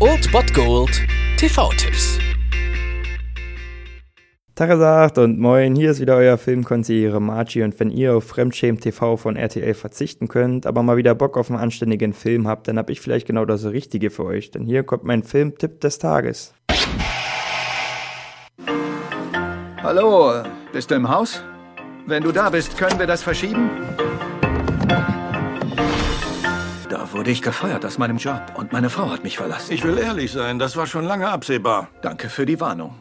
Old Bot Gold TV-Tipps. Tagesagt und moin, hier ist wieder euer Filmkonsigliere Margie und wenn ihr auf Fremdschämen TV von RTL verzichten könnt, aber mal wieder Bock auf einen anständigen Film habt, dann hab ich vielleicht genau das Richtige für euch, denn hier kommt mein Filmtipp des Tages. Hallo, bist du im Haus? Wenn du da bist, können wir das verschieben? Da wurde ich gefeuert aus meinem Job und meine Frau hat mich verlassen. Ich will ehrlich sein, das war schon lange absehbar. Danke für die Warnung.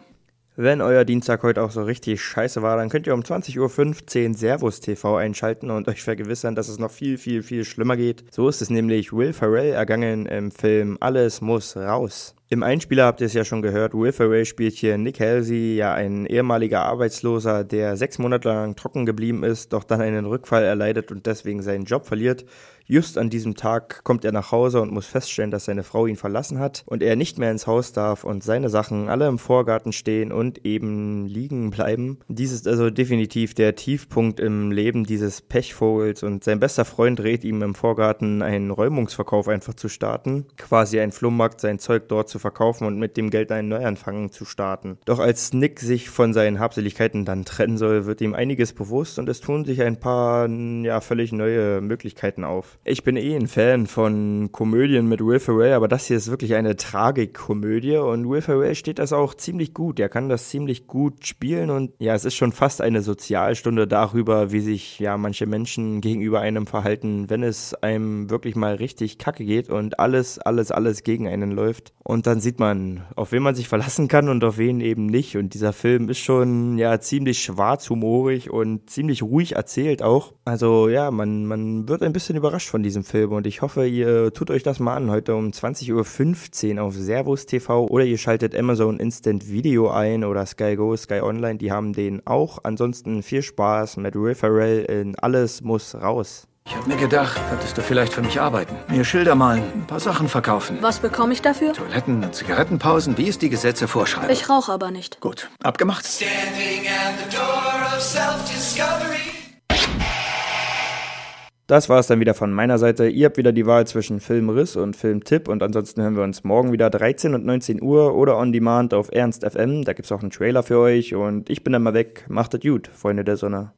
Wenn euer Dienstag heute auch so richtig scheiße war, dann könnt ihr um 20.15 Uhr Servus TV einschalten und euch vergewissern, dass es noch viel, viel, viel schlimmer geht. So ist es nämlich Will Ferrell ergangen im Film Alles muss raus. Im Einspieler habt ihr es ja schon gehört, Will Ferrell spielt hier Nick Halsey, ja ein ehemaliger Arbeitsloser, der sechs Monate lang trocken geblieben ist, doch dann einen Rückfall erleidet und deswegen seinen Job verliert. Just an diesem Tag kommt er nach Hause und muss feststellen, dass seine Frau ihn verlassen hat und er nicht mehr ins Haus darf und seine Sachen alle im Vorgarten stehen und eben liegen bleiben. Dies ist also definitiv der Tiefpunkt im Leben dieses Pechvogels und sein bester Freund rät ihm im Vorgarten einen Räumungsverkauf einfach zu starten, quasi ein Flohmarkt sein Zeug dort zu verkaufen und mit dem Geld einen Neuanfang zu starten. Doch als Nick sich von seinen Habseligkeiten dann trennen soll, wird ihm einiges bewusst und es tun sich ein paar ja völlig neue Möglichkeiten auf. Ich bin eh ein Fan von Komödien mit Will Ferrell, aber das hier ist wirklich eine Tragikkomödie und Will Ferrell steht das auch ziemlich gut. Er kann das ziemlich gut spielen und ja, es ist schon fast eine Sozialstunde darüber, wie sich ja manche Menschen gegenüber einem verhalten, wenn es einem wirklich mal richtig kacke geht und alles, alles, alles gegen einen läuft. Und dann sieht man, auf wen man sich verlassen kann und auf wen eben nicht. Und dieser Film ist schon ja ziemlich schwarzhumorig und ziemlich ruhig erzählt auch. Also ja, man, man wird ein bisschen überrascht von diesem Film und ich hoffe, ihr tut euch das mal an heute um 20.15 Uhr auf Servus TV oder ihr schaltet Amazon Instant Video ein oder Sky Go, Sky Online, die haben den auch. Ansonsten viel Spaß mit Will in Alles muss raus. Ich habe mir gedacht, könntest du vielleicht für mich arbeiten. Mir Schilder malen, ein paar Sachen verkaufen. Was bekomme ich dafür? Toiletten und Zigarettenpausen, wie es die Gesetze vorschreiben. Ich rauche aber nicht. Gut, abgemacht. Standing at the door of self-discovery. Das war es dann wieder von meiner Seite. Ihr habt wieder die Wahl zwischen Filmriss und Filmtipp und ansonsten hören wir uns morgen wieder 13 und 19 Uhr oder on demand auf Ernst FM. Da gibt's auch einen Trailer für euch und ich bin dann mal weg. Macht es gut, Freunde der Sonne.